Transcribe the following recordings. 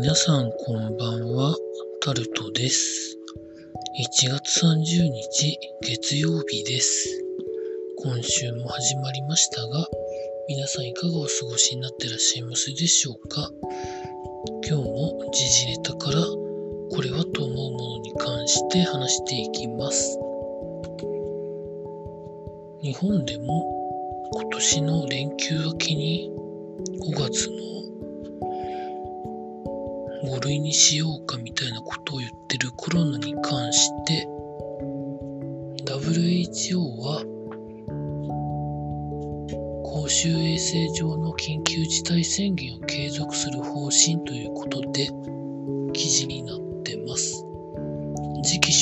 皆さんこんばんは、タルトです。1月30日月曜日です。今週も始まりましたが、皆さんいかがお過ごしになってらっしゃいますでしょうか？今日も時事ネタからこれはと思うものに関して話していきます。日本でも今年の連休明けに5月の5類にしようかみたいなことを言ってるコロナに関して WHO は公衆衛生上の緊急事態宣言を継続する方針ということで記事になってます。次期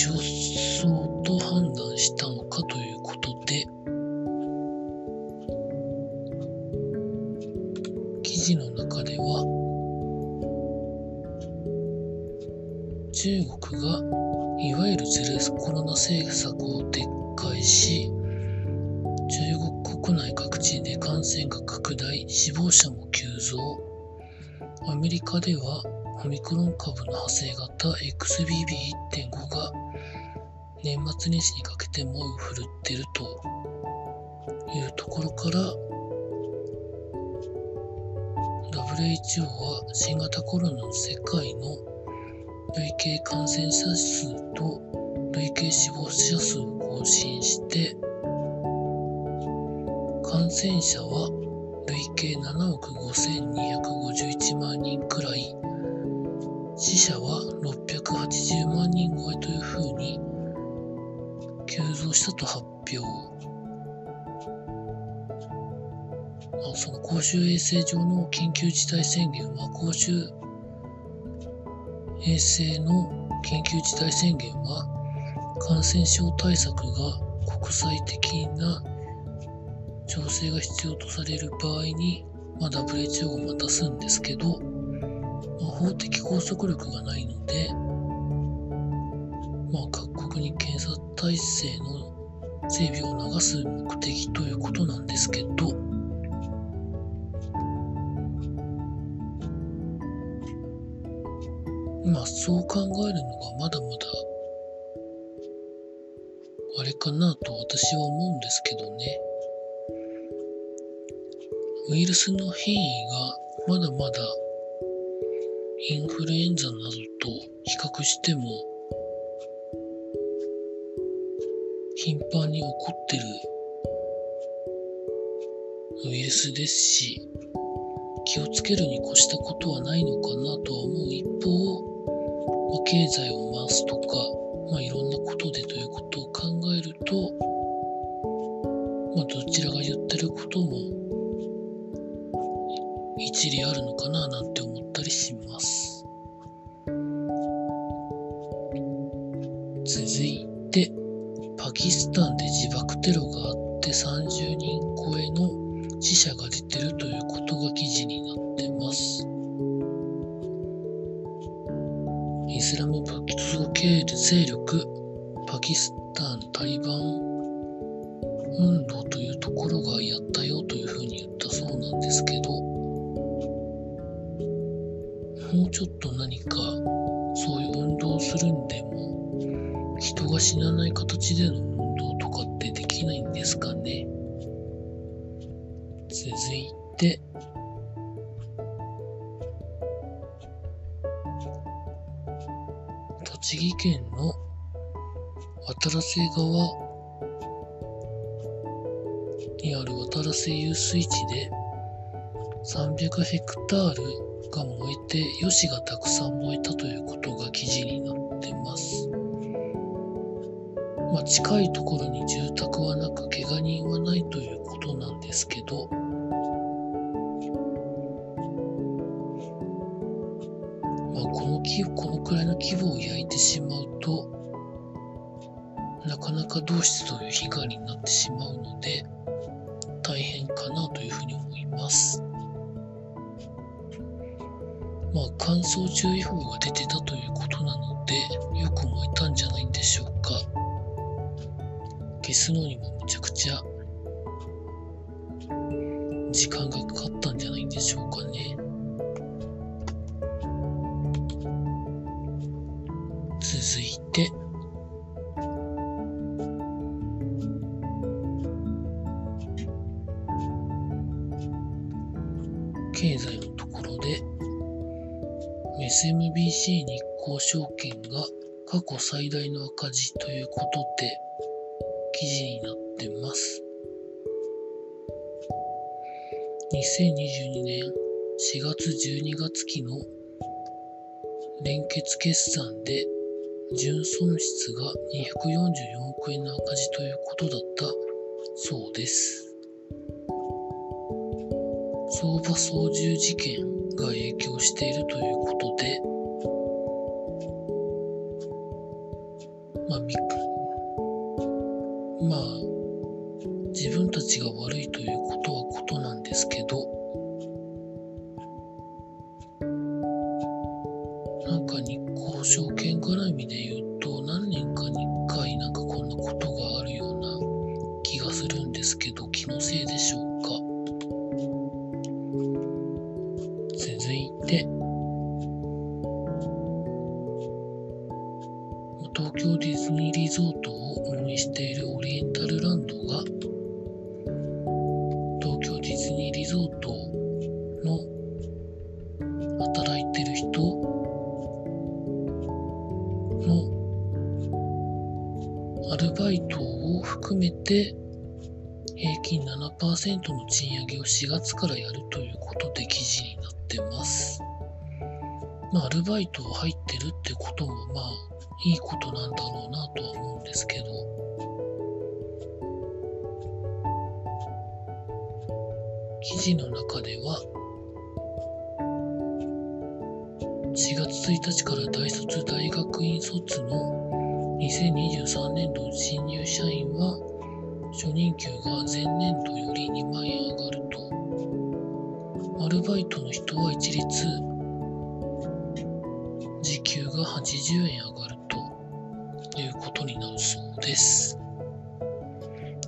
内各地で感染が拡大死亡者も急増。アメリカではオミクロン株の派生型 XBB.1.5 が年末年始にかけて猛威を振るっているというところから WHO は新型コロナの世界の累計感染者数と累計死亡者数を更新して感染者は累計7億5251万人くらい。死者は680万人超えというふうに急増したと発表。まあその公衆衛生上の緊急事態宣言は公衆衛生の緊急事態宣言は感染症対策が国際的な調整が必要とされる場合に、まあ、WHO が出すんですけど、まあ、法的拘束力がないので、まあ、各国に検査体制の整備を流す目的ということなんですけど、まあそう考えるのがまだまだあれかなと私は思うんですけどね。ウイルスの変異がまだまだインフルエンザなどと比較しても頻繁に起こってるウイルスですし気をつけるに越したことはないのかなとは思う一方まあ、経済を回すとか、まあ、いろんなことでということを考えると、まあ、どちらが言ってることも一理あるのかななんて思ったりします。続いて、パキスタンで自爆テロがあって30人超えの死者が出てるということが記事になってます。イスラム仏教系勢力パキスタンタリバン運動というところがやったよというふうに言ったそうなんですけどちょっと何かそういう運動をするんでも人が死なない形での運動とかってできないんですかね。続いて。栃木県の渡良瀬川にある渡良瀬遊水地で300ヘクタールが燃えてヨシがたくさん燃えたということが記事になってます。まあ、近いところに住宅はなく怪我人はないということなんですけど、このくらいの規模を焼いてしまうとなかなか同室という被害になってしまうので大変かなというふうに思います。まあ、乾燥注意報が出てたということなのでよく燃えたんじゃないんでしょうか。消すのにもめちゃくちゃ時間がかかったんじゃないんでしょうかね。続いて。経済 SMBC 日興証券が過去最大の赤字ということで記事になってます。2022年4月12月期の連結決算で純損失が244億円の赤字ということだったそうです。相場操縦事件が影響しているということで、まあ、まあ、自分たちが悪いということはことなんですけど、なんか日興証券絡みで言うと、何年かに1回なんかこんなことがあるような気がするんですけど、気のせいでしょう含めて平均7%の賃上げを4月からやるということで記事になってます。まあ、アルバイト入ってるってこともまあいいことなんだろうなとは思うんですけど、記事の中では、4月1日から大卒大学院卒の2023年度新入社員は初任給が前年度より2万円上がるとアルバイトの人は一律時給が80円上がるということになるそうです。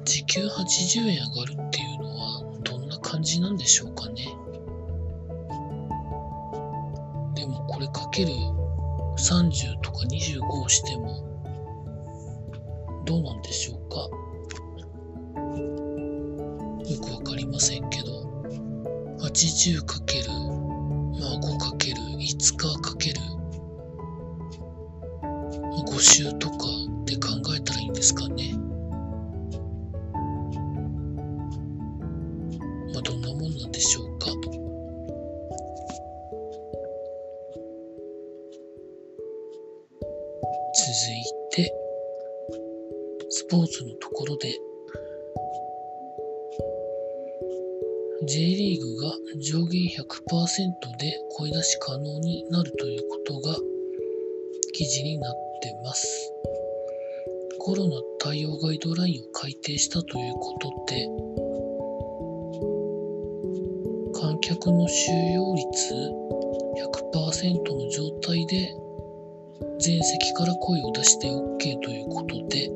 時給80円上がるっていうのはどんな感じなんでしょうかね。でもこれかける30とか25をしてもどうなんでしょうか。80かける、まあ5かける5日かける、まあ、5週とかで考えたらいいんですかね。まあどんなもんなんでしょうか。続いて、スポーツのところで J リーグが上限100%で声出し可能になるということが記事になってます。コロナ対応ガイドラインを改定したということで、観客の収容率100%の状態で全席から声を出して OK ということで、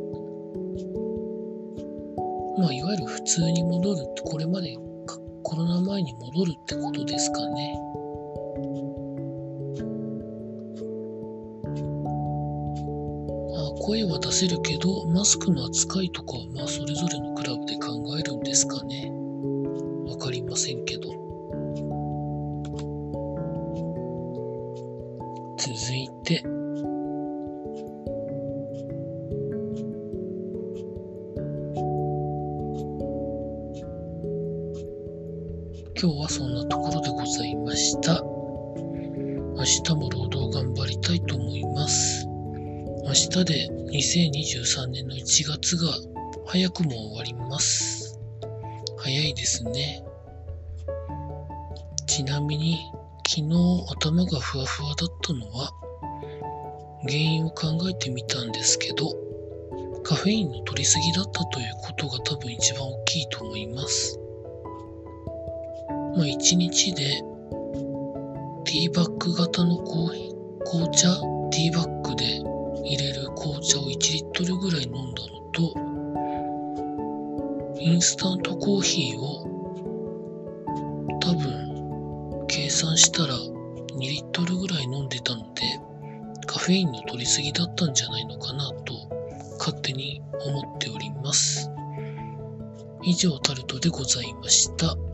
まあ、いわゆる普通に戻るって、これまでコロナ前に戻るってことですかね。あ、声は出せるけど、マスクの扱いとかはまあそれぞれのクラブで考えるんですかね。わかりませんけど。今日はそんなところでございました。明日も労働頑張りたいと思います。明日で2023年の1月が早くも終わります。早いですね。ちなみに昨日頭がふわふわだったのは原因を考えてみたんですけどカフェインの取りすぎだったということが多分一番大きいと思います。まあ、1日でティーバッグ型のコーヒー紅茶ティーバッグで入れる紅茶を1リットルぐらい飲んだのとインスタントコーヒーを多分計算したら2リットルぐらい飲んでたのでカフェインの取りすぎだったんじゃないのかなと勝手に思っております以上タルトでございました。